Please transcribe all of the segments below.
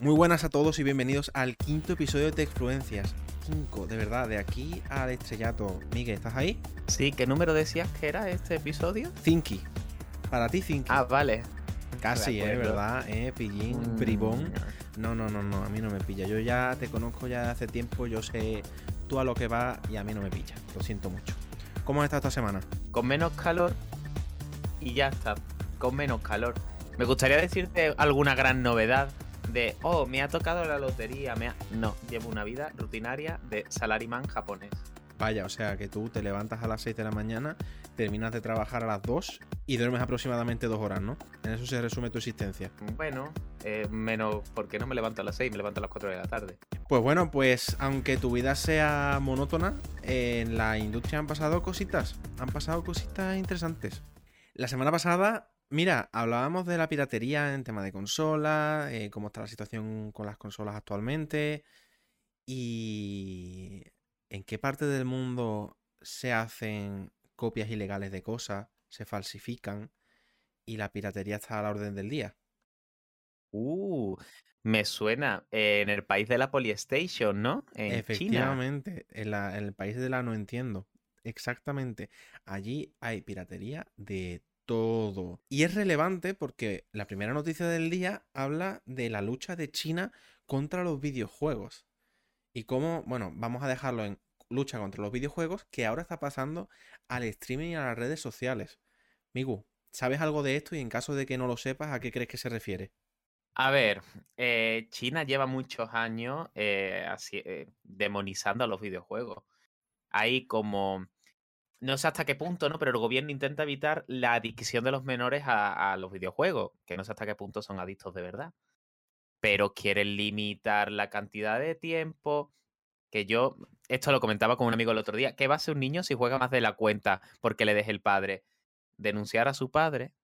Muy buenas a todos y bienvenidos al quinto episodio de Texfluencias. Cinco, de verdad, de aquí al estrellato. Miguel, ¿estás ahí? Sí, ¿qué número decías que era este episodio? Cinky. Para ti, Cinky. Ah, vale. Casi, ¿eh? ¿Verdad? ¿Eh? Pillín, Mm, bribón. No, no, no, no, a mí no me pilla. Yo ya te conozco ya hace tiempo, yo sé tú a lo que va y a mí no me pilla. Lo siento mucho. ¿Cómo has estado esta semana? Con menos calor y ya está. Con menos calor. Me gustaría decirte alguna gran novedad de, oh, me ha tocado la lotería. Me ha... No, llevo una vida rutinaria de salaryman japonés. Vaya, o sea que tú te levantas a las 6 de la mañana, terminas de trabajar a las 2 y duermes aproximadamente dos horas, ¿no? En eso se resume tu existencia. Bueno, eh, menos porque no me levanto a las 6, me levanto a las 4 de la tarde. Pues bueno, pues aunque tu vida sea monótona, en la industria han pasado cositas, han pasado cositas interesantes. La semana pasada, mira, hablábamos de la piratería en tema de consolas, eh, cómo está la situación con las consolas actualmente y en qué parte del mundo se hacen copias ilegales de cosas, se falsifican y la piratería está a la orden del día. Uh, me suena eh, en el país de la Polystation, ¿no? En China. Efectivamente, en, la- en el país de la no entiendo. Exactamente. Allí hay piratería de todo. Y es relevante porque la primera noticia del día habla de la lucha de China contra los videojuegos. Y cómo, bueno, vamos a dejarlo en lucha contra los videojuegos, que ahora está pasando al streaming y a las redes sociales. Migu, ¿sabes algo de esto? Y en caso de que no lo sepas, ¿a qué crees que se refiere? A ver, eh, China lleva muchos años eh, eh, demonizando a los videojuegos. Hay como, no sé hasta qué punto, ¿no? Pero el gobierno intenta evitar la adicción de los menores a, a los videojuegos, que no sé hasta qué punto son adictos de verdad. Pero quieren limitar la cantidad de tiempo. Que yo, esto lo comentaba con un amigo el otro día, ¿qué va a hacer un niño si juega más de la cuenta porque le deje el padre? Denunciar a su padre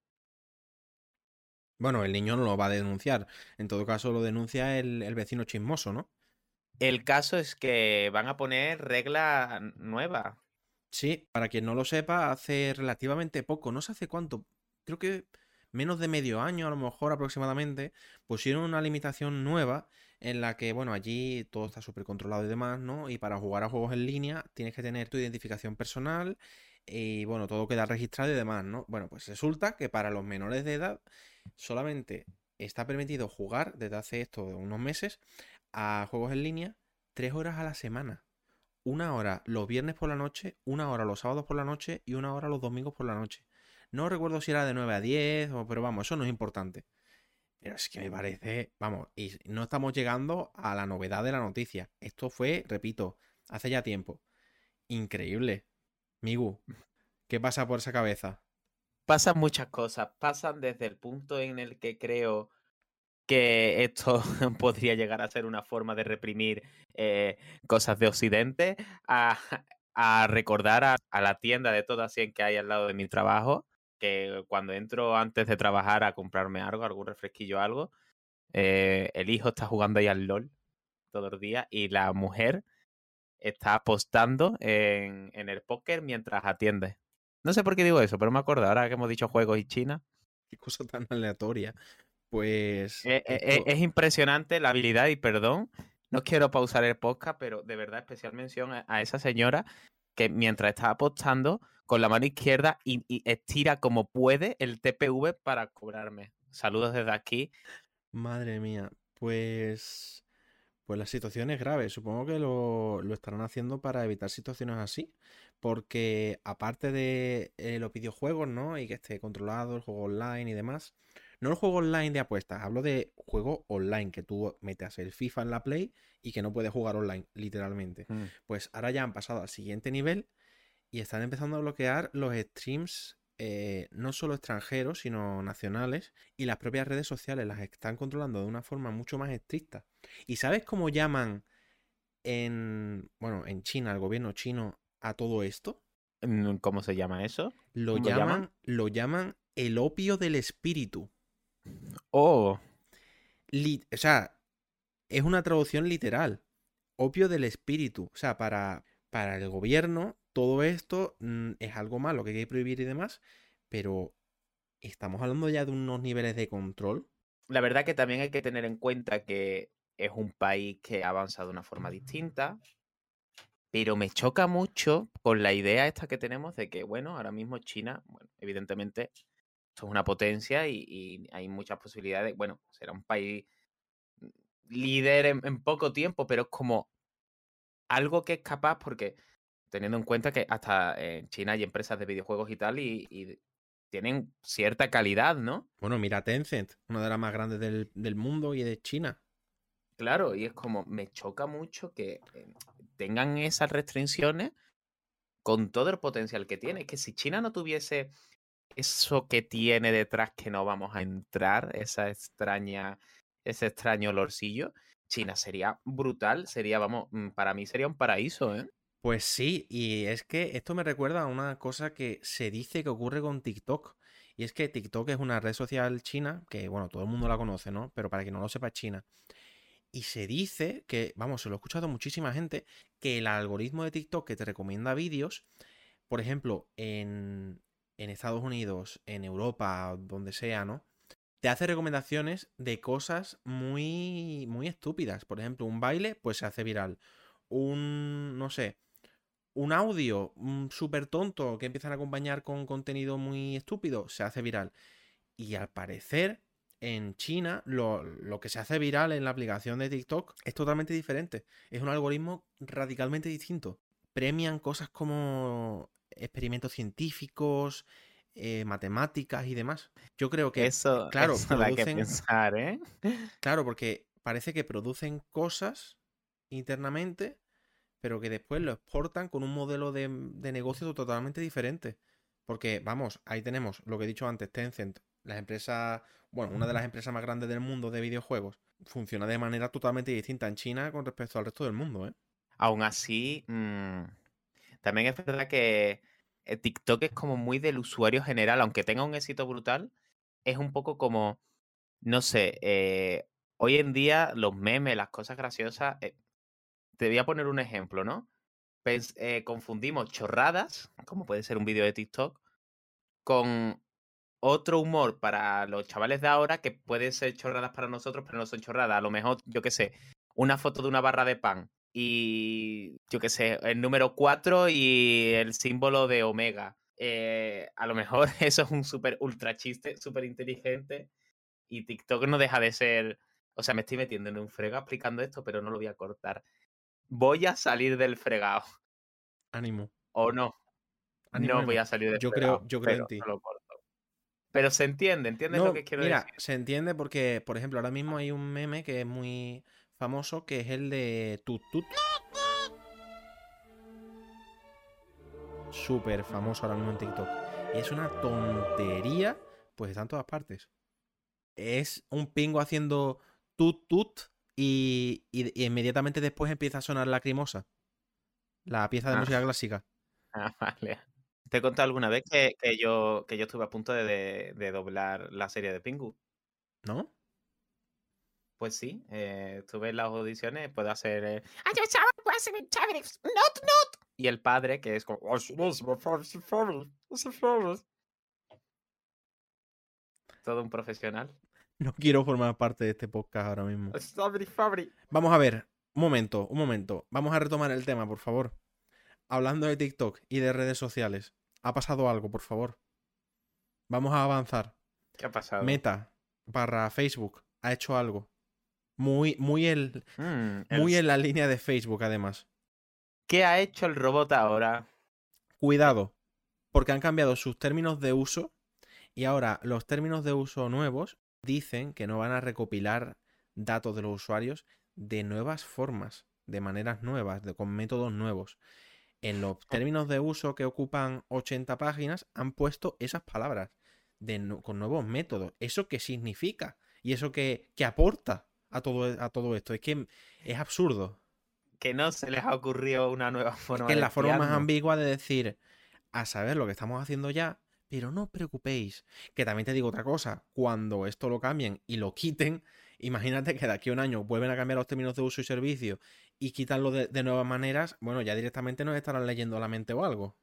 Bueno, el niño no lo va a denunciar. En todo caso, lo denuncia el, el vecino chismoso, ¿no? El caso es que van a poner reglas nuevas. Sí, para quien no lo sepa, hace relativamente poco, no sé hace cuánto, creo que menos de medio año a lo mejor aproximadamente, pusieron una limitación nueva en la que, bueno, allí todo está súper controlado y demás, ¿no? Y para jugar a juegos en línea tienes que tener tu identificación personal y, bueno, todo queda registrado y demás, ¿no? Bueno, pues resulta que para los menores de edad solamente está permitido jugar desde hace esto unos meses a juegos en línea tres horas a la semana una hora los viernes por la noche, una hora los sábados por la noche y una hora los domingos por la noche. No recuerdo si era de 9 a 10, o- pero vamos, eso no es importante. Pero es que me parece, vamos, y no estamos llegando a la novedad de la noticia. Esto fue, repito, hace ya tiempo. Increíble. Migu, ¿qué pasa por esa cabeza? Pasan muchas cosas. Pasan desde el punto en el que creo que esto podría llegar a ser una forma de reprimir eh, cosas de Occidente, a, recordar a, la tienda de todas 100 que hay al lado de mi trabajo, que cuando entro antes de trabajar a comprarme algo, algún refresquillo o algo, eh, el hijo está jugando ahí al LOL todos los días y la mujer está apostando en, en el póker mientras atiende. No sé por qué digo eso, pero me acuerdo ahora que hemos dicho juegos y China. Qué cosa tan aleatoria. Pues... Eh, eh, eh, es impresionante la habilidad y perdón. No quiero pausar el podcast, pero de verdad especial mención a, a esa señora que mientras está apostando con la mano izquierda y, y estira como puede el TPV para cobrarme. Saludos desde aquí. Madre mía, pues, pues la situación es grave. Supongo que lo, lo estarán haciendo para evitar situaciones así, porque aparte de eh, los videojuegos, ¿no? Y que esté controlado el juego online y demás. No el juego online de apuestas, hablo de juego online, que tú metes el FIFA en la Play y que no puedes jugar online, literalmente. Pues ahora ya han pasado al siguiente nivel y están empezando a bloquear los streams eh, no solo extranjeros, sino nacionales y las propias redes sociales las están controlando de una forma mucho más estricta. ¿Y sabes cómo llaman en, bueno, en China, el gobierno chino, a todo esto? Mm, ¿Cómo se llama eso? Lo ¿Cómo lo llaman, llaman? lo llaman el opio del espíritu. Oh, Li- o sea, es una traducción literal. Opio del espíritu. O sea, para, para el gobierno, todo esto mm, es algo malo que hay que prohibir y demás, pero estamos hablando ya de unos niveles de control la verdad que también hay que tener en cuenta que es un país que ha avanzado de una forma distinta, pero me choca mucho con la idea esta que tenemos de que, bueno, ahora mismo China, bueno, evidentemente, esto es una potencia y, hay muchas posibilidades. Bueno, será un país líder en, poco tiempo, pero es como algo que es capaz, porque teniendo en cuenta que hasta en China hay empresas de videojuegos y tal, y, tienen cierta calidad, ¿no? Bueno, mira Tencent, una de las más grandes del, del mundo y de China. Claro, y es como, me choca mucho que eh, tengan esas restricciones con todo el potencial que tiene. Que si China no tuviese eso que tiene detrás que no vamos a entrar, esa extraña, ese extraño olorcillo, China sería brutal, sería, vamos, mm, para mí sería un paraíso, ¿eh? Pues sí, y es que esto me recuerda a una cosa que se dice que ocurre con TikTok. Y es que TikTok es una red social china, que bueno, todo el mundo la conoce, ¿no? Pero para quien no lo sepa, es China. Y se dice que, vamos, se lo he escuchado a muchísima gente, que el algoritmo de TikTok que te recomienda vídeos, por ejemplo, en, en Estados Unidos, en Europa, donde sea, ¿no? Te hace recomendaciones de cosas muy, muy estúpidas. Por ejemplo, un baile, pues se hace viral. Un, no sé, un audio súper tonto que empiezan a acompañar con contenido muy estúpido, se hace viral. Y al parecer, en China lo, que se hace viral en la aplicación de TikTok es totalmente diferente. Es un algoritmo radicalmente distinto. Premian cosas como experimentos científicos, eh, matemáticas y demás. Yo creo que eso, claro, que pensar, ¿eh? Claro, porque parece que producen cosas internamente, pero que después lo exportan con un modelo de, de negocio totalmente diferente. Porque, vamos, ahí tenemos lo que he dicho antes, Tencent, las empresas bueno, una de las empresas más grandes del mundo de videojuegos, funciona de manera totalmente distinta en China con respecto al resto del mundo, ¿eh? Aún así, mm, también es verdad que eh, TikTok es como muy del usuario general, aunque tenga un éxito brutal, es un poco como, no sé, eh, hoy en día los memes, las cosas graciosas, eh, te voy a poner un ejemplo, ¿no? confundimos chorradas, como puede ser un vídeo de TikTok, con otro humor para los chavales de ahora que puede ser chorradas para nosotros, pero no son chorradas. A lo mejor, yo qué sé, una foto de una barra de pan y, yo qué sé, el número 4 y el símbolo de Omega. Eh, a lo mejor eso es un súper ultra chiste, súper inteligente y TikTok no deja de ser... O sea, me estoy metiendo en un fregado explicando esto, pero no lo voy a cortar. Voy a salir del fregado. Ánimo. ¿O no? no voy a salir del yo fregado. Creo, yo creo en ti. Pero se entiende, ¿entiendes lo que quiero mira, se entiende porque, por ejemplo, ahora mismo hay un meme que es muy famoso que es el de Tut Tut. Súper famoso ahora mismo en TikTok. Y es una tontería, pues está en todas partes. Es un pingo haciendo Tut Tut y, inmediatamente después empieza a sonar Lacrimosa. La pieza de ah. música clásica. Ah, vale. Te he contado alguna vez que, yo, que yo estuve a punto de, doblar la serie de Pingu. ¿No? Pues sí, eh, estuve en las audiciones, puedo hacer. Eh, not, not. Y el padre, que es como. Todo un profesional. No quiero formar parte de este podcast ahora mismo. Vamos a ver, un momento, un momento. Vamos a retomar el tema, por favor hablando de TikTok y de redes sociales, ha pasado algo, por favor. Vamos a avanzar. ¿Qué ha pasado? Meta barra Facebook ha hecho algo. Muy, muy, el, mm, muy en la línea de Facebook, además. ¿Qué ha hecho el robot ahora? Cuidado, porque han cambiado sus términos de uso y ahora los términos de uso nuevos dicen que no van a recopilar datos de los usuarios de nuevas formas, de maneras nuevas, de, con métodos nuevos en los términos de uso que ocupan 80 páginas han puesto esas palabras con nuevos métodos. ¿Eso qué significa? ¿Y eso qué, aporta a todo, a todo esto? Es que es absurdo. Que no se les ha ocurrido una nueva forma. Es que es la forma más ambigua de decir, a saber lo que estamos haciendo ya, pero no os preocupéis. Que también te digo otra cosa, cuando esto lo cambien y lo quiten, imagínate que de aquí a un año vuelven a cambiar los términos de uso y servicio y quitarlo de, nuevas maneras, bueno, ya directamente nos estarán leyendo la mente o algo.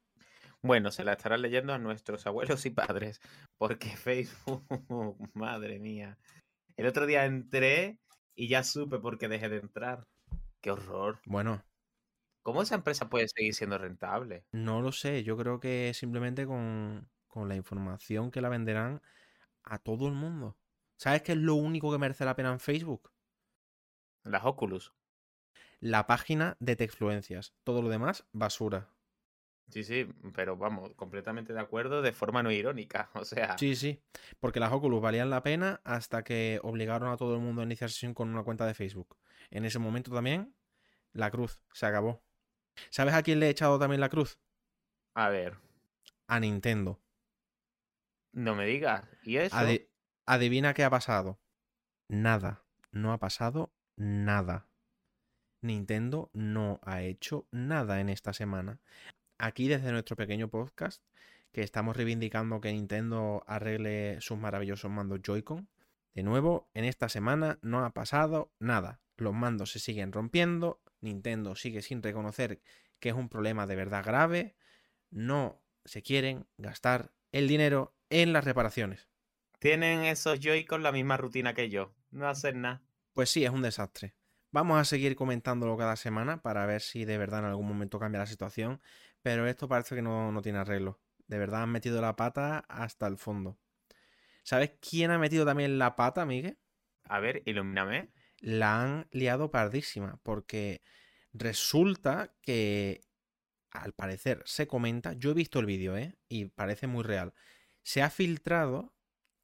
Bueno, se la estarán leyendo a nuestros abuelos y padres, porque Facebook, madre mía. El otro día entré y ya supe por qué dejé de entrar. Qué horror. Bueno, ¿Cómo esa empresa puede seguir siendo rentable? no lo sé. Yo creo que simplemente con, con la información que la venderán a todo el mundo. ¿Sabes qué es lo único que merece la pena en Facebook? Las Oculus. La página de Texfluencias. Todo lo demás, basura. Sí, sí, pero vamos, completamente de acuerdo de forma no irónica. O sea, Sí, sí. Porque las Oculus valían la pena hasta que obligaron a todo el mundo a iniciar sesión con una cuenta de Facebook. En ese momento también, la cruz se acabó. ¿Sabes a quién le he echado también la cruz? a ver, A Nintendo. no me digas. ¿Y eso? Adi- adivina qué ha pasado. Nada. No ha pasado nada. Nintendo no ha hecho nada en esta semana. Aquí desde nuestro pequeño podcast, que estamos reivindicando que Nintendo arregle sus maravillosos mandos Joy-Con. De nuevo, en esta semana no ha pasado nada. Los mandos se siguen rompiendo. Nintendo sigue sin reconocer que es un problema de verdad grave. No se quieren gastar el dinero en las reparaciones. Tienen esos Joy-Con la misma rutina que yo. No hacen nada. Pues sí, es un desastre. Vamos a seguir comentándolo cada semana para ver si de verdad en algún momento cambia la situación, pero esto parece que no, no tiene arreglo. De verdad han metido la pata hasta el fondo. ¿Sabes quién ha metido también la pata, Miguel? A ver, ilumíname. La han liado pardísima, porque resulta que, al parecer, se comenta, yo he visto el vídeo, ¿eh? Y parece muy real. Se ha filtrado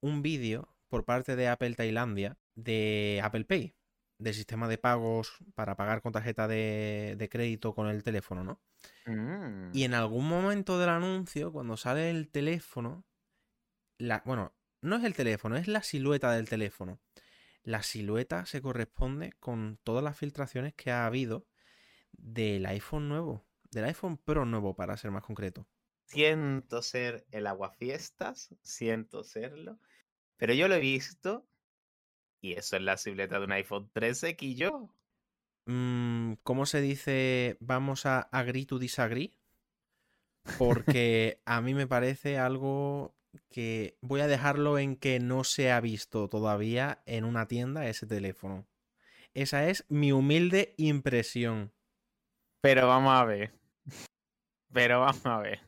un vídeo por parte de Apple Tailandia de Apple Pay, del sistema de pagos para pagar con tarjeta de, de crédito con el teléfono, ¿no? Mm. Y en algún momento del anuncio, cuando sale el teléfono, la, bueno, no es el teléfono, es la silueta del teléfono. La silueta se corresponde con todas las filtraciones que ha habido del iPhone nuevo, del iPhone Pro nuevo, para ser más concreto. Siento ser el aguafiestas, siento serlo. Pero yo lo he visto y eso es la silueta de un iPhone 13 que yo. Mm, ¿Cómo se dice? Vamos a agree to disagree. Porque a mí me parece algo que voy a dejarlo en que no se ha visto todavía en una tienda ese teléfono. Esa es mi humilde impresión. Pero vamos a ver. Pero vamos a ver.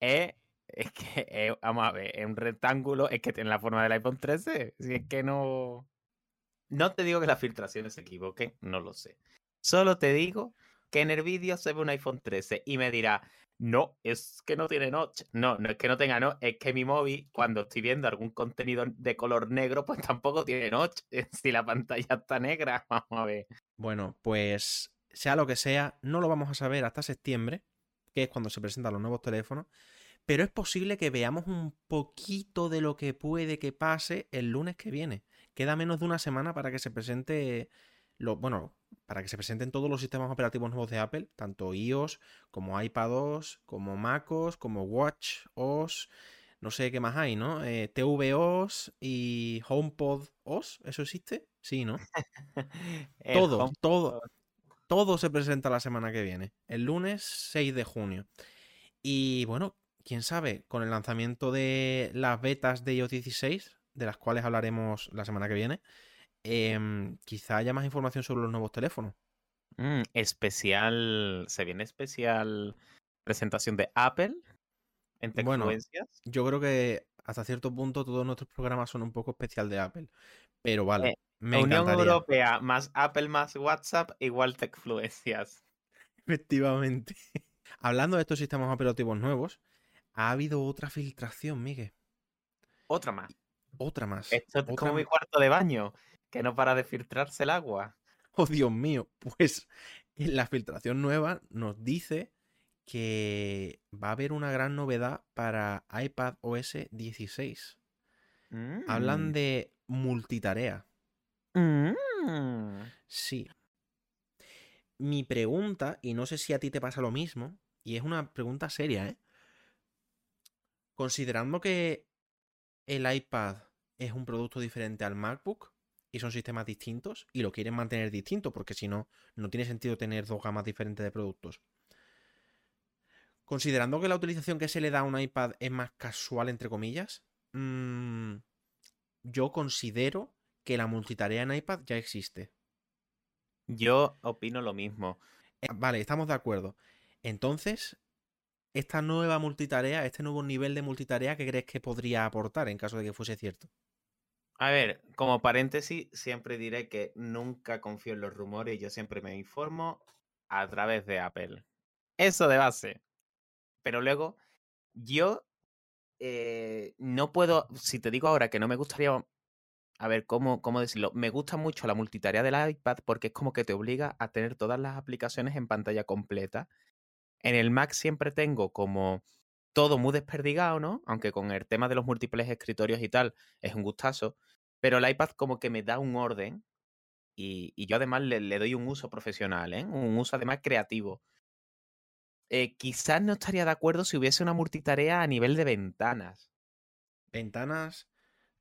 Es, es que, vamos a ver, es un rectángulo, es que tiene la forma del iPhone 13. Si es que no. No te digo que las filtraciones se equivoquen, no lo sé. Solo te digo que en el vídeo se ve un iPhone 13 y me dirá, no, es que no tiene notch. No, no es que no tenga notch, es que mi móvil, cuando estoy viendo algún contenido de color negro, pues tampoco tiene notch. Si la pantalla está negra, vamos a ver. Bueno, pues sea lo que sea, no lo vamos a saber hasta septiembre, que es cuando se presentan los nuevos teléfonos. Pero es posible que veamos un poquito de lo que puede que pase el lunes que viene. Queda menos de una semana para que se presente lo, bueno, para que se presenten todos los sistemas operativos nuevos de Apple, tanto iOS como iPadOS, como macOS, como WatchOS, no sé qué más hay, ¿no? Eh, tvOS y HomePodOS, ¿eso existe? Sí, ¿no? Todo, todo, todo se presenta la semana que viene, el lunes 6 de junio. Y bueno, quién sabe, con el lanzamiento de las betas de iOS 16, de las cuales hablaremos la semana que viene, em, quizá haya más información sobre los nuevos teléfonos. Mm, especial, se viene especial presentación de Apple en Bueno, Tecfluencias. Yo creo que hasta cierto punto todos nuestros programas son un poco especial de Apple, pero vale, Eh, me Unión encantaría. Europea más Apple más WhatsApp igual Tecfluencias. Efectivamente. Hablando de estos sistemas operativos nuevos, ha habido otra filtración, Miguel. Otra más. Otra más. Esto es como mi cuarto de baño, que no para de filtrarse el agua. Oh, Dios mío. Pues en la filtración nueva nos dice que va a haber una gran novedad para iPad OS 16. Hablan Mm. de multitarea. Mm. Sí. Mi pregunta, y no sé si a ti te pasa lo mismo, y es una pregunta seria, ¿eh? Considerando que el iPad es un producto diferente al MacBook y son sistemas distintos y lo quieren mantener distinto porque si no, no tiene sentido tener dos gamas diferentes de productos. Considerando que la utilización que se le da a un iPad es más casual, entre comillas, mm, yo considero que la multitarea en iPad ya existe. Yo opino lo mismo. Eh, vale, estamos de acuerdo. Entonces, esta nueva multitarea, este nuevo nivel de multitarea, ¿qué crees que podría aportar en caso de que fuese cierto? A ver, como paréntesis, siempre diré que nunca confío en los rumores y yo siempre me informo a través de Apple. Eso de base. Pero luego, yo eh, no puedo, si te digo ahora que no me gustaría, a ver, ¿cómo, ¿cómo decirlo? Me gusta mucho la multitarea del iPad porque es como que te obliga a tener todas las aplicaciones en pantalla completa. En el Mac siempre tengo como todo muy desperdigado, ¿no? Aunque con el tema de los múltiples escritorios y tal es un gustazo, pero el iPad como que me da un orden y, yo además le, doy un uso profesional, ¿eh? Un uso además creativo. Eh, quizás no estaría de acuerdo si hubiese una multitarea a nivel de ventanas. ¿Ventanas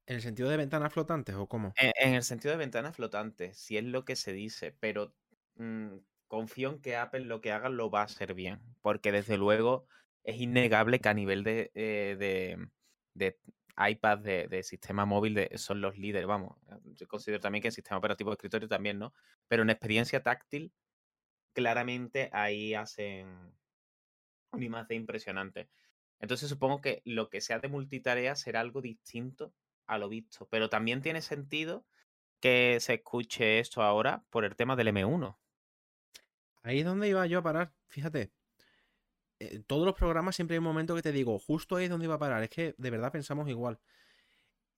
en el sentido de ventanas flotantes o cómo? En, el sentido de ventanas flotantes, si es lo que se dice, pero mm, confío en que Apple lo que haga lo va a hacer bien, porque desde luego es innegable que a nivel de, eh, de, iPad, de, sistema móvil, son los líderes. Vamos, yo considero también que el sistema operativo de escritorio también, ¿no? Pero en experiencia táctil, claramente ahí hacen un imagen impresionante. Entonces supongo que lo que sea de multitarea será algo distinto a lo visto. Pero también tiene sentido que se escuche esto ahora por el tema del M1. Ahí es donde iba yo a parar, fíjate. Eh, todos los programas siempre hay un momento que te digo, justo ahí es donde iba a parar. Es que de verdad pensamos igual.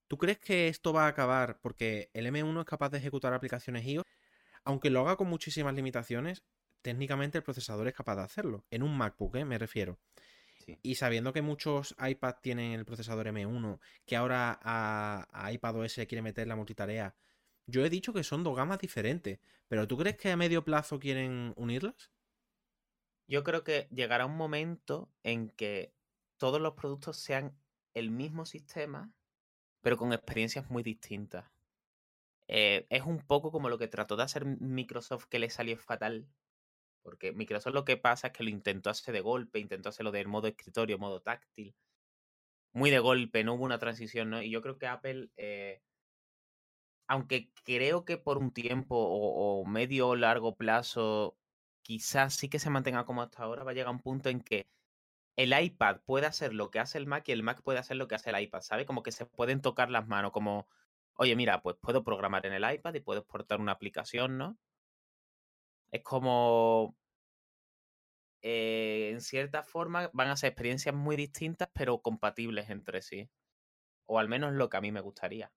¿Tú crees que esto va a acabar porque el M1 es capaz de ejecutar aplicaciones iOS? Aunque lo haga con muchísimas limitaciones, técnicamente el procesador es capaz de hacerlo. En un MacBook, ¿eh? me refiero. Y sabiendo que muchos iPad tienen el procesador M1, que ahora a, a iPadOS quiere meter la multitarea, yo he dicho que son dos gamas diferentes. Pero ¿tú crees que a medio plazo quieren unirlas? Yo creo que llegará un momento en que todos los productos sean el mismo sistema, pero con experiencias muy distintas. Eh, es un poco como lo que trató de hacer Microsoft que le salió fatal. Porque Microsoft lo que pasa es que lo intentó hacer de golpe, intentó hacerlo del modo escritorio, modo táctil. Muy de golpe, no hubo una transición, ¿no? Y yo creo que Apple, eh, aunque creo que por un tiempo o, o medio o largo plazo quizás sí que se mantenga como hasta ahora, va a llegar un punto en que el iPad puede hacer lo que hace el Mac y el Mac puede hacer lo que hace el iPad, ¿sabes? Como que se pueden tocar las manos, como, oye, mira, pues puedo programar en el iPad y puedo exportar una aplicación, ¿no? Es como, eh, en cierta forma, van a ser experiencias muy distintas, pero compatibles entre sí. O al menos lo que a mí me gustaría.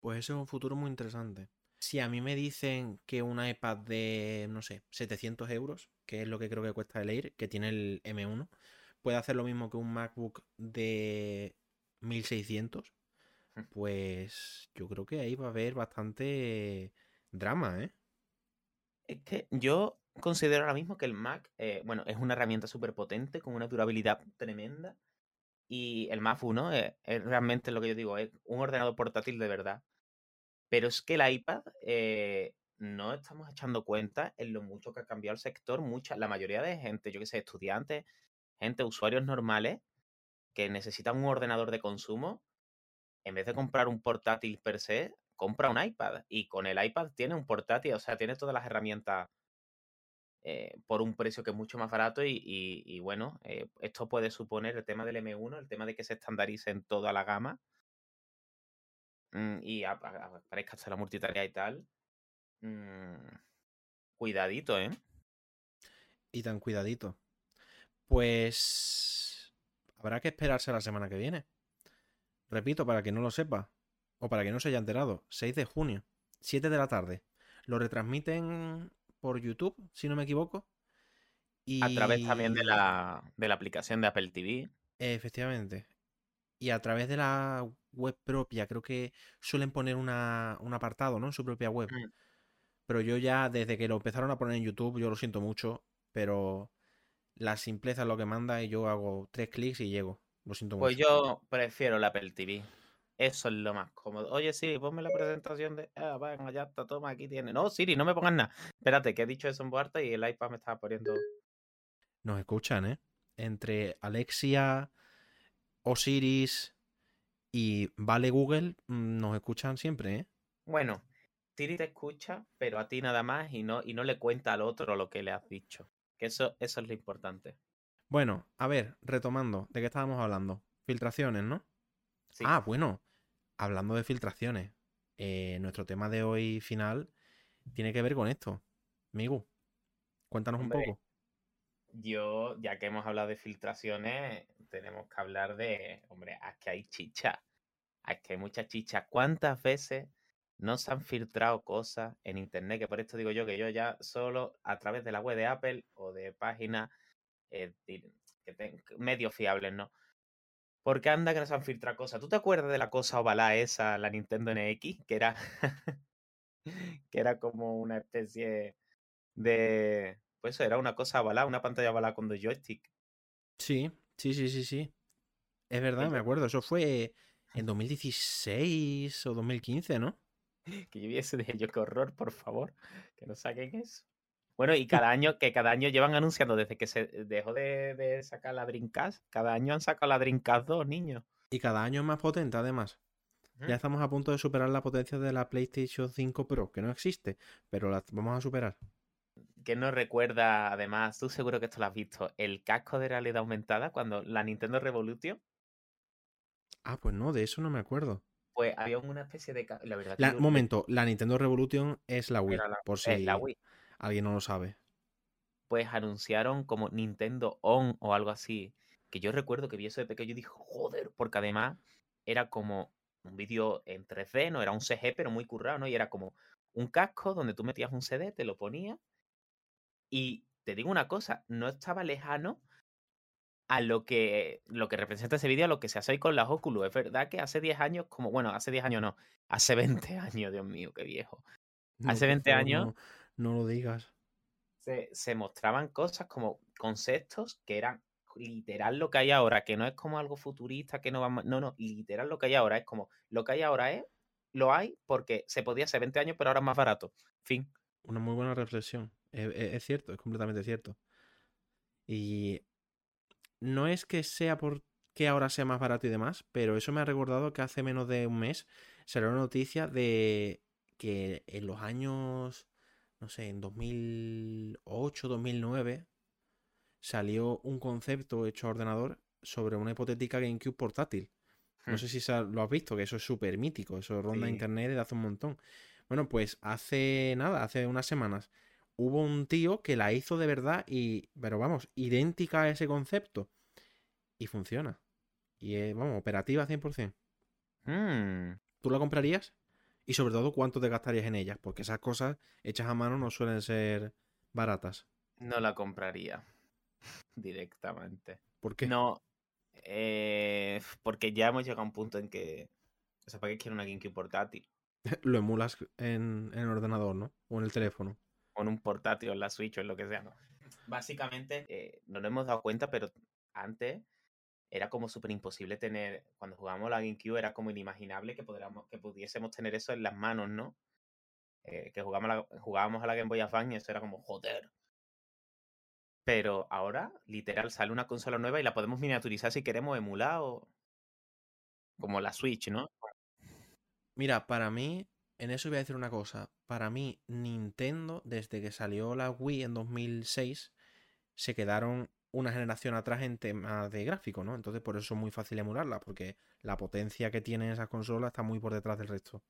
Pues ese es un futuro muy interesante. Si a mí me dicen que un iPad de, no sé, 700 euros, que es lo que creo que cuesta el Air, que tiene el M1, puede hacer lo mismo que un MacBook de 1600, mm. pues yo creo que ahí va a haber bastante drama, ¿eh? Es que yo considero ahora mismo que el Mac, eh, bueno, es una herramienta súper potente, con una durabilidad tremenda. Y el Mac 1 es, es, realmente lo que yo digo, es un ordenador portátil de verdad. Pero es que el iPad eh, no estamos echando cuenta en lo mucho que ha cambiado el sector. Mucha, la mayoría de gente, yo que sé, estudiantes, gente, usuarios normales, que necesitan un ordenador de consumo, en vez de comprar un portátil per se, compra un iPad. Y con el iPad tiene un portátil, o sea, tiene todas las herramientas eh, por un precio que es mucho más barato. Y, bueno, eh, esto puede suponer el tema del M1, el tema de que se estandarice en toda la gama y aparezca hasta la multitarea y tal. Mm, cuidadito, ¿eh? Y tan cuidadito. Pues habrá que esperarse la semana que viene. Repito, para que no lo sepa, o para que no se haya enterado, 6 de junio, 7 de la tarde. Lo retransmiten por YouTube, si no me equivoco. Y... A través también de la, de la aplicación de Apple TV. Efectivamente y a través de la web propia, creo que suelen poner una, un apartado, ¿no? En su propia web. Mm. Pero yo ya, desde que lo empezaron a poner en YouTube, yo lo siento mucho, pero la simpleza es lo que manda y yo hago tres clics y llego. Lo siento pues mucho. Pues yo prefiero la Apple TV. Eso es lo más cómodo. Oye, Siri, ponme la presentación de. Ah, venga, ya está, toma, aquí tiene. No, Siri, no me pongas nada. Espérate, que he dicho eso en voz y el iPad me estaba poniendo. Nos escuchan, ¿eh? Entre Alexia, Osiris Y vale Google, mm, nos escuchan siempre, ¿eh? Bueno, Siri te escucha, pero a ti nada más y no, y no le cuenta al otro lo que le has dicho. Que eso, eso es lo importante. Bueno, a ver, retomando, ¿de qué estábamos hablando? Filtraciones, ¿no? Sí. Ah, bueno, hablando de filtraciones, eh, nuestro tema de hoy final tiene que ver con esto. Migu, cuéntanos Hombre, un poco. Yo, ya que hemos hablado de filtraciones, tenemos que hablar de, hombre, que hay chicha. Que hay mucha chicha. ¿Cuántas veces no se han filtrado cosas en internet? Que por esto digo yo que yo ya solo a través de la web de Apple o de páginas eh, medios fiables, ¿no? Porque anda que nos han filtrado cosas. ¿Tú te acuerdas de la cosa ovalada esa, la Nintendo NX? Que era, que era como una especie de... Pues eso, era una cosa ovalada, una pantalla ovalada con dos joysticks. Sí, sí, sí, sí, sí. Es verdad, me acuerdo. Eso fue en 2016 o 2015, ¿no? Que yo viese de ello, qué horror, por favor, que no saquen eso. Bueno, y cada año, que cada año llevan anunciando desde que se dejó de, de sacar la Dreamcast, cada año han sacado la Dreamcast 2, niños. Y cada año es más potente, además. Ya estamos a punto de superar la potencia de la PlayStation 5 Pro, que no existe, pero la vamos a superar. Que nos recuerda, además, tú seguro que esto lo has visto, el casco de realidad aumentada cuando la Nintendo Revolution, Ah, pues no, de eso no me acuerdo. pues había una especie de... La verdad La, momento, la Nintendo Revolution es la Wii, la- por si es la Wii. alguien no lo sabe. Pues anunciaron como Nintendo On o algo así, que yo recuerdo que vi eso de pequeño y dije, joder, porque además era como un vídeo en 3D, no era un CG, pero muy currado, ¿no? Y era como un casco donde tú metías un CD, te lo ponías y te digo una cosa, no estaba lejano a lo que, lo que representa ese vídeo, a lo que se hace hoy con las Oculus. Es verdad que hace 10 años, como, bueno, hace 10 años no, hace 20 años, Dios mío, qué viejo. No, Hace por 20 favor, años- No, no lo digas. Se, se mostraban cosas como conceptos que eran literal lo que hay ahora, que no es como algo futurista, que no va ma- No, no, literal lo que hay ahora es como lo que hay ahora es, lo hay porque se podía hacer 20 años, pero ahora es más barato. Fin. Una muy buena reflexión. Es, es- es cierto, es completamente cierto. Y no es que sea porque ahora sea más barato y demás, pero eso me ha recordado que hace menos de un mes salió una noticia de que en los años, no sé, en 2008, 2009, salió un concepto hecho a ordenador sobre una hipotética GameCube portátil. No Hmm. sé si lo has visto, que eso es súper mítico, eso ronda Sí. internet desde hace un montón. Bueno, pues hace nada, hace unas semanas, hubo un tío que la hizo de verdad y, pero vamos, idéntica a ese concepto. Y funciona. Y es, vamos, operativa 100%. Mm, ¿Tú la comprarías? Y sobre todo, ¿cuánto te gastarías en ellas? Porque esas cosas hechas a mano no suelen ser baratas. no la compraría directamente. ¿Por qué? No, eh, porque ya hemos llegado a un punto en que... O sea, ¿para qué quiero una GameCube portátil? Lo emulas en, en el ordenador, ¿no? O en el teléfono. En un portátil o la Switch o en lo que sea. ¿no? Básicamente, eh, no nos hemos dado cuenta, pero antes era como súper imposible tener, cuando jugábamos la GameCube era como inimaginable que, pudiésemos tener eso en las manos, ¿no? Eh, que jugábamos, jugábamos a la Game Boy Advance y eso era como, joder. Pero ahora, literal, sale una consola nueva y la podemos miniaturizar si queremos emular o... Como la Switch, ¿no? Mira, para mí, en eso voy a decir una cosa. Para mí, Nintendo, desde que salió la Wii en 2006, se quedaron una generación atrás en temas de gráfico, ¿no? Entonces, por eso es muy fácil emularla, porque la potencia que tienen esas consolas está muy por detrás del resto.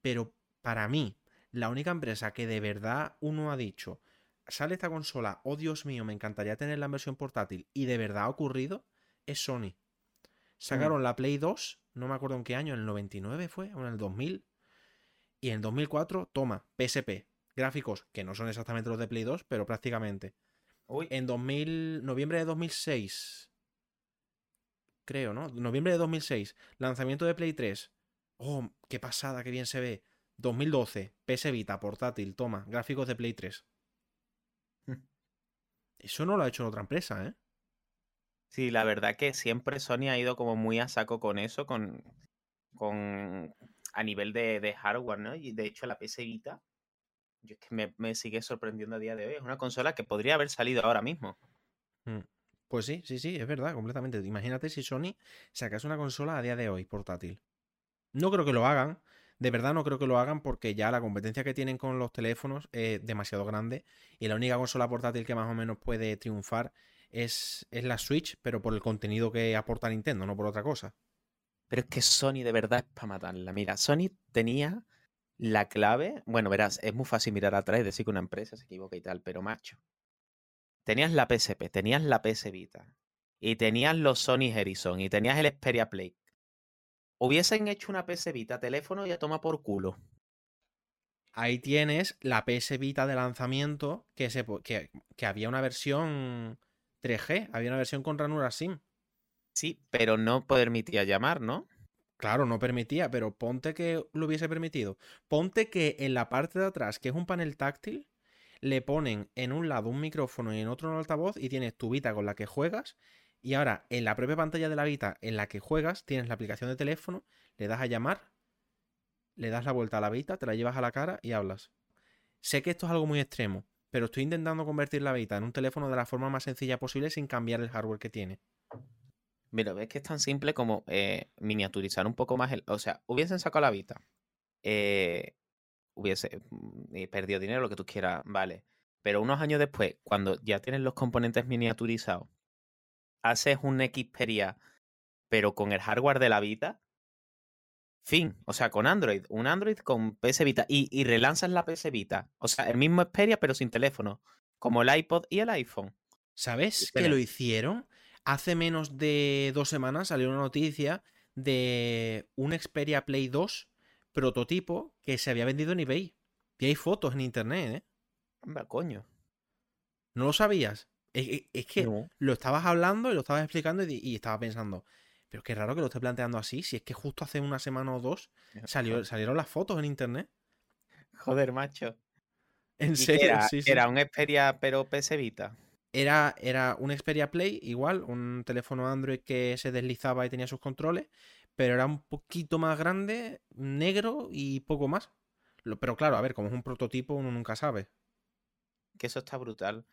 Pero para mí, la única empresa que de verdad uno ha dicho, sale esta consola, oh Dios mío, me encantaría tenerla en versión portátil, y de verdad ha ocurrido, es Sony. Sacaron la Play 2, no me acuerdo en qué año, en el 99 fue, o en el 2000. Y en el 2004, toma, PSP. Gráficos que no son exactamente los de Play 2, pero prácticamente. Uy, En 2000, noviembre de 2006, creo, ¿no? Noviembre de 2006, lanzamiento de Play 3. Oh, qué pasada, qué bien se ve. 2012, PS Vita, portátil, toma, gráficos de Play 3. Eso no lo ha hecho otra empresa, ¿eh? Sí, la verdad que siempre Sony ha ido como muy a saco con eso, con, con a nivel de, hardware, ¿no? Y de hecho la PS Vita, yo es que me, me sigue sorprendiendo a día de hoy. Es una consola que podría haber salido ahora mismo. Pues sí, sí, sí, es verdad, completamente. Imagínate si Sony sacase una consola a día de hoy portátil. No creo que lo hagan, de verdad no creo que lo hagan porque ya la competencia que tienen con los teléfonos es demasiado grande y la única consola portátil que más o menos puede triunfar es, es la Switch, pero por el contenido que aporta Nintendo, no por otra cosa. Pero es que Sony de verdad es para matarla. Mira, Sony tenía la clave. Bueno, verás, es muy fácil mirar atrás y decir que una empresa se equivoca y tal, pero macho. Tenías la PSP, tenías la PS Vita, y tenías los Sony Ericsson, y tenías el Xperia Play, hubiesen hecho una PS Vita teléfono y a toma por culo. Ahí tienes la PS Vita de lanzamiento que, se, que, que había una versión 3G, había una versión con ranura SIM. Sí, pero no permitía llamar, ¿no? Claro, no permitía, pero ponte que lo hubiese permitido. Ponte que en la parte de atrás, que es un panel táctil, le ponen en un lado un micrófono y en otro un altavoz y tienes tu Vita con la que juegas y ahora, en la propia pantalla de la Vita en la que juegas, tienes la aplicación de teléfono, le das a llamar, le das la vuelta a la Vita, te la llevas a la cara y hablas. Sé que esto es algo muy extremo, pero estoy intentando convertir la Vita en un teléfono de la forma más sencilla posible sin cambiar el hardware que tiene. Mira, ves que es tan simple como eh, miniaturizar un poco más el. O sea, hubiesen sacado la Vita. Eh, hubiese mm, perdido dinero, lo que tú quieras, vale. Pero unos años después, cuando ya tienes los componentes miniaturizados haces un Xperia, pero con el hardware de la Vita, fin, o sea, con Android, un Android con PS Vita y, relanzas la PS Vita, o sea, el mismo Xperia pero sin teléfono, como el iPod y el iPhone. ¿Sabes que lo hicieron? Hace menos de dos semanas salió una noticia de un Xperia Play 2 prototipo que se había vendido en eBay. Y hay fotos en internet, ¿eh? Hombre, coño. ¿No lo sabías? Es, que lo estabas hablando y lo estabas explicando y, estaba pensando, pero qué raro que lo esté planteando así, si es que justo hace una semana o dos salió, salieron las fotos en internet. Joder, macho. En serio, era, sí, Era un Xperia, pero PS Vita. Era, era un Xperia Play, igual, un teléfono Android que se deslizaba y tenía sus controles, pero era un poquito más grande, negro y poco más. Pero claro, a ver, como es un prototipo, uno nunca sabe. Que eso está brutal.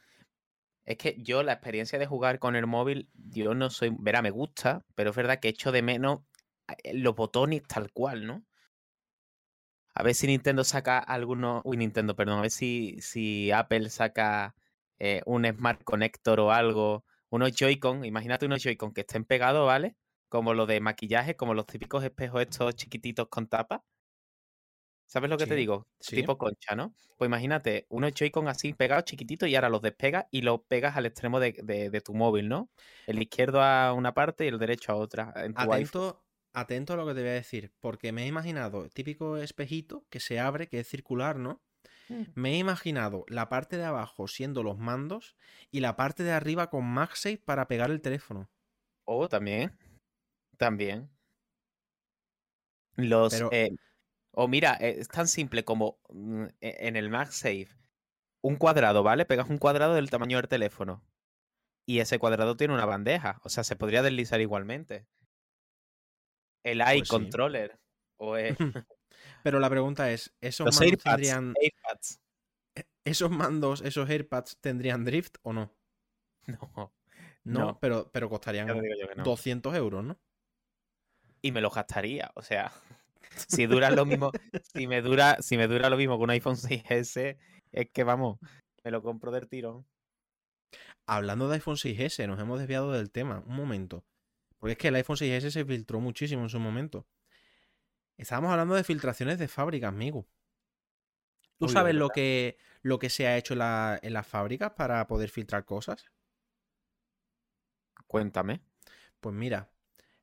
Es que yo la experiencia de jugar con el móvil, yo no soy, verá, me gusta, pero es verdad que echo de menos eh, los botones tal cual, ¿no? A ver si Nintendo saca alguno, uy, Nintendo, perdón, a ver si, si Apple saca eh, un Smart Connector o algo, unos Joy-Con, imagínate unos Joy-Con que estén pegados, ¿vale? Como lo de maquillaje, como los típicos espejos estos chiquititos con tapa. ¿Sabes lo que te digo? Tipo concha, ¿no? Pues imagínate, unos Joy-Con así pegados chiquititos y ahora los despegas y los pegas al extremo de, tu móvil, ¿no? El izquierdo a una parte y el derecho a otra. atento, atento a lo que te voy a decir, porque me he imaginado típico espejito que se abre, que es circular, ¿no? Me he imaginado la parte de abajo siendo los mandos y la parte de arriba con MagSafe para pegar el teléfono. Oh, también. También. Los. Eh, o mira, eh, es tan simple como mm, e, en el MagSafe, un cuadrado, ¿vale? Pegas un cuadrado del tamaño del teléfono. Y ese cuadrado tiene una bandeja. O sea, se podría deslizar igualmente. El pues controller. O Pero la pregunta es, ¿esos mandos tendrían. ¿Esos mandos, esos AirPads tendrían drift o no? No. No, Pero, pero costarían 200 euros, ¿no? Y me lo gastaría, o sea si dura lo mismo, si me dura, si me dura lo mismo que un iPhone 6S, es que vamos, me lo compro del tirón. Hablando de iPhone 6S, nos hemos desviado del tema, un momento. Porque es que el iPhone 6S se filtró muchísimo en su momento. Estábamos hablando de filtraciones de fábrica, amigo. ¿Tú sabes lo que, lo que se ha hecho en las fábricas para poder filtrar cosas? Cuéntame. Pues mira,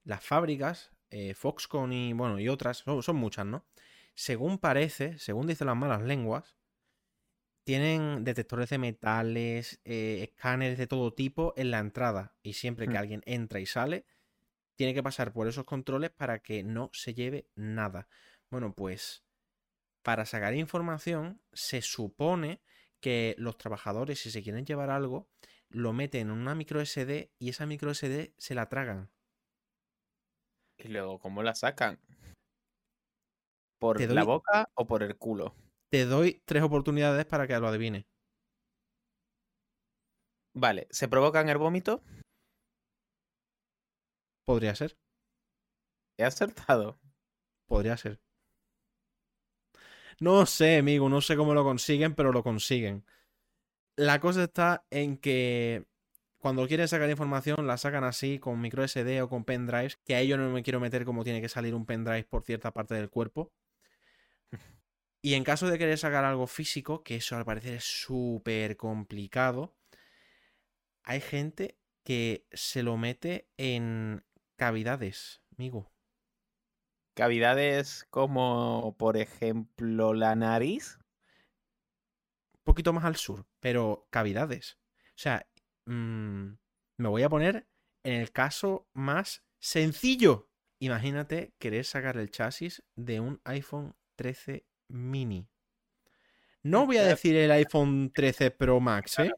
las fábricas eh, Foxconn y, bueno, y otras, son, muchas, ¿no? Según parece, según dicen las malas lenguas, tienen detectores de metales, eh, escáneres de todo tipo en la entrada. Y siempre que alguien entra y sale, tiene que pasar por esos controles para que no se lleve nada. Bueno, pues para sacar información se supone que los trabajadores, si se quieren llevar algo, lo meten en una micro SD y esa micro SD se la tragan. Y luego, ¿cómo la sacan? ¿Por la boca o por el culo? Te doy tres oportunidades para que lo adivine. Vale, ¿se provocan el vómito? Podría ser. He acertado. Podría ser. No sé, amigo, no sé cómo lo consiguen, pero lo consiguen. La cosa está en que cuando quieren sacar información la sacan así con micro SD o con pendrives, que a ello no me quiero meter como tiene que salir un pendrive por cierta parte del cuerpo. Y en caso de querer sacar algo físico, que eso al parecer es súper complicado, hay gente que se lo mete en cavidades, amigo. Cavidades como, por ejemplo, la nariz. Un poquito más al sur, pero cavidades. O sea, mmm, me voy a poner en el caso más sencillo. Imagínate querer sacar el chasis de un iPhone 13 mini. No voy a decir el iPhone 13 Pro Max, ¿eh?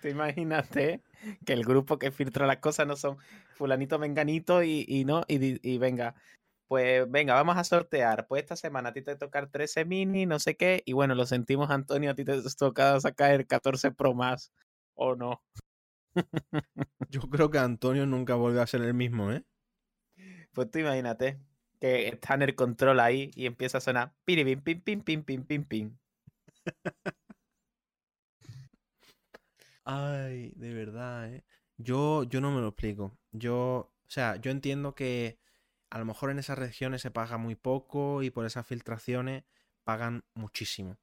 Te imagínate que el grupo que filtra las cosas no son fulanito, menganito y, y no, y, y, venga, pues venga, vamos a sortear. Pues esta semana a ti te toca el 13 mini, no sé qué, y bueno, lo sentimos, Antonio, a ti te toca sacar el 14 Pro más, ¿o no? Yo creo que Antonio nunca vuelve a ser el mismo, ¿eh? Pues tú imagínate que está en el control ahí y empieza a sonar pim, pim, pim, pim, pim, pim, pim. Ay, de verdad, ¿eh? Yo, yo no me lo explico. Yo, o sea, yo entiendo que a lo mejor en esas regiones se paga muy poco y por esas filtraciones pagan muchísimo.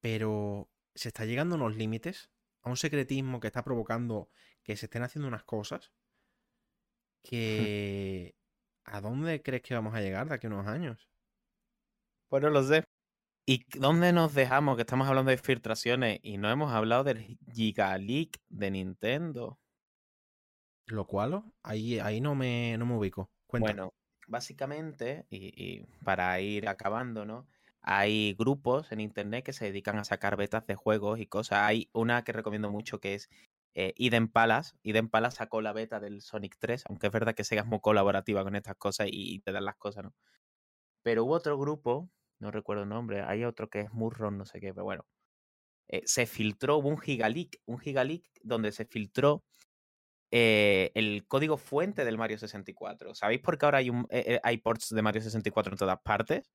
Pero se está llegando a unos límites, a un secretismo que está provocando que se estén haciendo unas cosas que... ¿A dónde crees que vamos a llegar de aquí a unos años? Pues no lo sé. ¿Y dónde nos dejamos? Que estamos hablando de filtraciones y no hemos hablado del Gigaleak de Nintendo. Lo cual, ahí, ahí no, me, no me ubico. Bueno, básicamente, y, y, para ir acabando, ¿no? Hay grupos en internet que se dedican a sacar betas de juegos y cosas. Hay una que recomiendo mucho que es eh, Eden Palace. Eden Palace sacó la beta del Sonic 3, aunque es verdad que Sega es muy colaborativa con estas cosas y, te dan las cosas, ¿no? Pero hubo otro grupo, no recuerdo el nombre, hay otro que es Murron, no sé qué, pero bueno. Eh, se filtró, un Gigaleak, un Gigaleak donde se filtró eh, el código fuente del Mario 64. ¿Sabéis por qué ahora hay, eh, hay ports de Mario 64 en todas partes?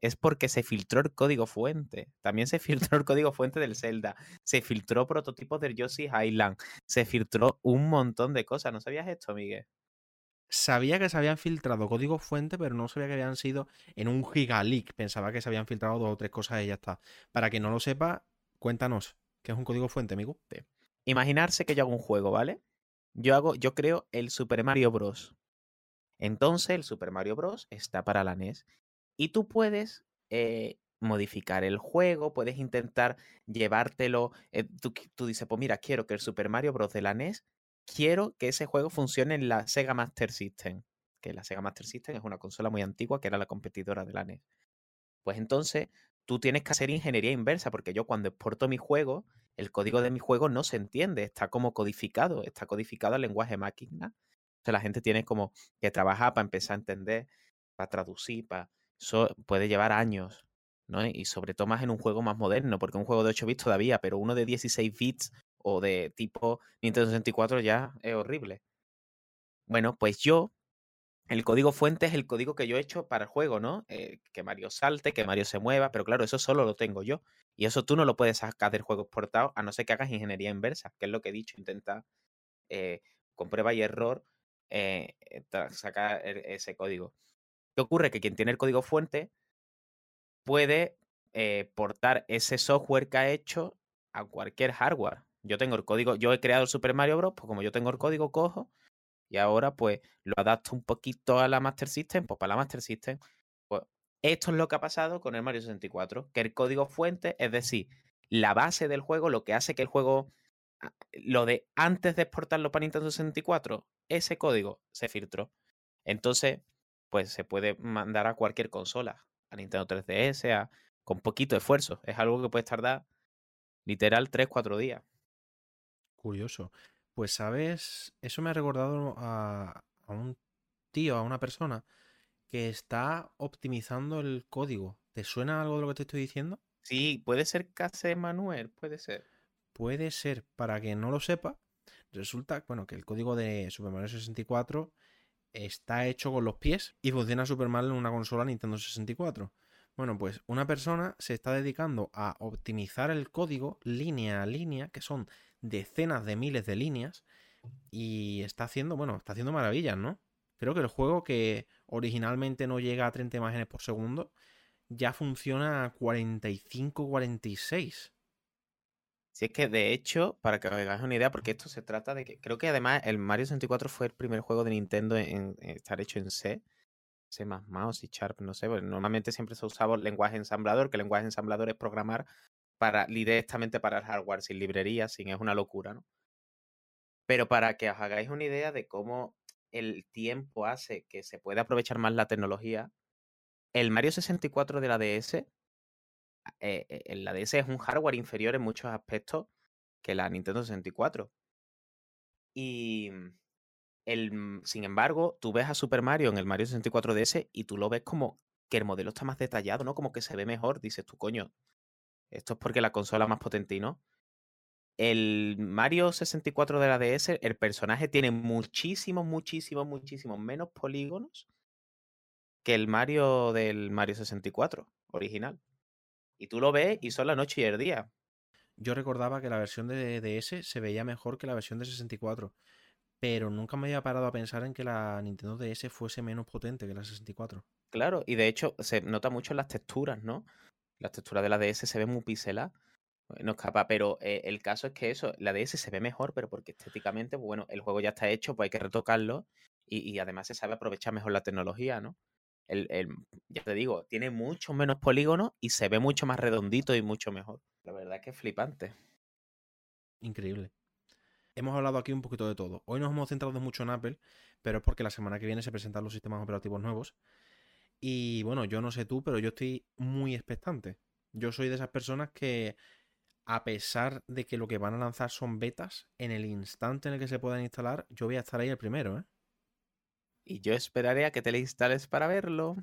es porque se filtró el código fuente. También se filtró el código fuente del Zelda. Se filtró prototipos del Yoshi Island. Se filtró un montón de cosas. ¿No sabías esto, Miguel? Sabía que se habían filtrado código fuente, pero no sabía que habían sido en un gigaleak. Pensaba que se habían filtrado dos o tres cosas y ya está. Para quien no lo sepa, cuéntanos, ¿qué es un código fuente, amigo? Imaginarse que yo hago un juego, ¿vale? Yo hago, yo creo el Super Mario Bros. Entonces el Super Mario Bros. está para la NES y tú puedes eh, modificar el juego, puedes intentar llevártelo. Eh, tú, tú, dices, pues mira, quiero que el Super Mario Bros. de la NES, quiero que ese juego funcione en la Sega Master System. Que la Sega Master System es una consola muy antigua que era la competidora de la NES. Pues entonces tú tienes que hacer ingeniería inversa, porque yo cuando exporto mi juego, el código de mi juego no se entiende, está como codificado, está codificado en lenguaje máquina. O sea, la gente tiene como que trabajar para empezar a entender, para traducir, para eso puede llevar años, ¿no? Y sobre todo más en un juego más moderno, porque un juego de 8 bits todavía, pero uno de 16 bits o de tipo Nintendo 64 ya es horrible. Bueno, pues yo, el código fuente es el código que yo he hecho para el juego, ¿no? Eh, que Mario salte, que Mario se mueva, pero claro, eso solo lo tengo yo. Y eso tú no lo puedes sacar del juego exportado a no ser que hagas ingeniería inversa, que es lo que he dicho, intenta eh, con prueba y error eh, sacar e, ese código. ¿Qué ocurre? Que quien tiene el código fuente puede eh, portar ese software que ha hecho a cualquier hardware. Yo tengo el código, yo he creado el Super Mario Bros. Pues como yo tengo el código, cojo y ahora pues lo adapto un poquito a la Master System. Pues para la Master System, pues esto es lo que ha pasado con el Mario 64, que el código fuente, es decir, la base del juego, lo que hace que el juego, ah, lo de antes de exportarlo para Nintendo 64, ese código se filtró. Entonces, pues se puede mandar a cualquier consola, a Nintendo 3DS, a, con poquito esfuerzo. Es algo que puede tardar literal 3-4 días. Curioso. Pues, ¿sabes? Eso me ha recordado a, a un tío, a una persona que está optimizando el código. ¿Te suena algo de lo que te estoy diciendo? Sí, puede ser Case Manuel, puede ser. Puede ser, para quien no lo sepa, resulta, bueno, que el código de Super Mario 64 está hecho con los pies y funciona súper mal en una consola Nintendo 64. Bueno, pues una persona se está dedicando a optimizar el código línea a línea, que son decenas de miles de líneas, y está haciendo, bueno, está haciendo maravillas, ¿no? Creo que el juego que originalmente no llega a 30 imágenes por segundo, ya funciona a 45-46. Si es que de hecho, para que os hagáis una idea, porque esto se trata de que creo que además el Mario 64 fue el primer juego de Nintendo en, estar hecho en C, C++ o C Sharp, no sé, normalmente siempre se usaba el lenguaje ensamblador, que el lenguaje ensamblador es programar para directamente para el hardware, sin librería, sin es una locura, ¿no? Pero para que os hagáis una idea de cómo el tiempo hace que se pueda aprovechar más la tecnología, el Mario 64 de la DS, eh, eh la DS es un hardware inferior en muchos aspectos que la Nintendo 64. Y el, mm, sin embargo, tú ves a Super Mario en el Mario 64 DS y tú lo ves como que el modelo está más detallado, ¿no? Como que se ve mejor. Dices tú, coño, esto es porque la consola más potente y no. El Mario 64 de la DS, el personaje tiene muchísimos, muchísimos, muchísimos menos polígonos que el Mario del Mario 64 original. Y tú lo ves y son la noche y el día. Yo recordaba que la versión de DS se veía mejor que la versión de 64, pero nunca me había parado a pensar en que la Nintendo DS fuese menos potente que la 64. Claro, y de hecho se nota mucho en las texturas, ¿no? Las texturas de la DS se ven muy pixeladas. No escapa, pero eh, el caso es que eso, la DS se ve mejor, pero porque estéticamente, pues bueno, el juego ya está hecho, pues hay que retocarlo y además se sabe aprovechar mejor la tecnología, ¿no? el, ya te digo, tiene mucho menos polígonos y se ve mucho más redondito y mucho mejor. La verdad es que es flipante. Increíble. Hemos hablado aquí un poquito de todo. Hoy nos hemos centrado mucho en Apple, pero es porque la semana que viene se presentan los sistemas operativos nuevos. Y bueno, yo no sé tú, pero yo estoy muy expectante. Yo soy de esas personas que, a pesar de que lo que van a lanzar son betas, en el instante en el que se puedan instalar, yo voy a estar ahí el primero, ¿eh? Y yo esperaré a que te la instales para verlo.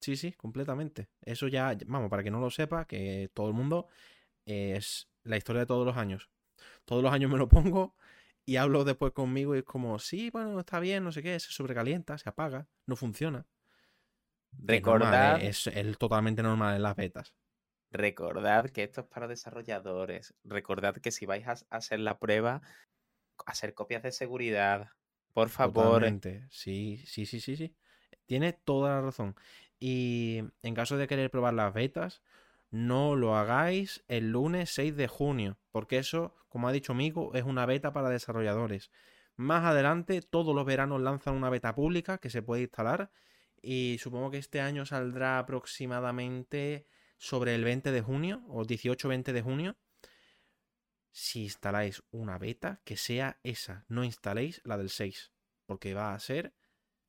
Sí, sí, completamente. Eso ya, vamos, para que no lo sepa, que todo el mundo es la historia de todos los años. Todos los años me lo pongo y hablo después conmigo y es como, sí, bueno, está bien, no sé qué, se sobrecalienta, se apaga, no funciona. Recordad. Es, es, totalmente normal en las betas. Recordad que esto es para desarrolladores. Recordad que si vais a hacer la prueba, hacer copias de seguridad, por favor. Sí, sí, sí, sí, sí. Tiene toda la razón. Y en caso de querer probar las betas, no lo hagáis el lunes 6 de junio, porque eso, como ha dicho Mico, es una beta para desarrolladores. Más adelante, todos los veranos lanzan una beta pública que se puede instalar y supongo que este año saldrá aproximadamente sobre el 20 de junio o 18-20 de junio si instaláis una beta, que sea esa, no instaléis la del 6, porque va a ser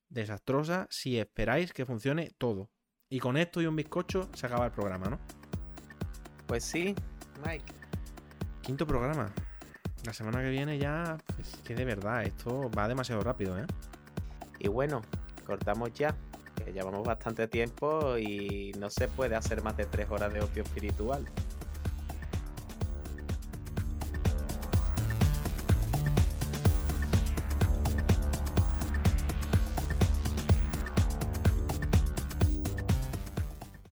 desastrosa si esperáis que funcione todo. Y con esto y un bizcocho se acaba el programa, ¿no? Pues sí, Mike. Quinto programa. La semana que viene ya, pues que de verdad, esto va demasiado rápido, ¿eh? Y bueno, cortamos ya, que llevamos bastante tiempo y no se puede hacer más de tres horas de opio espiritual.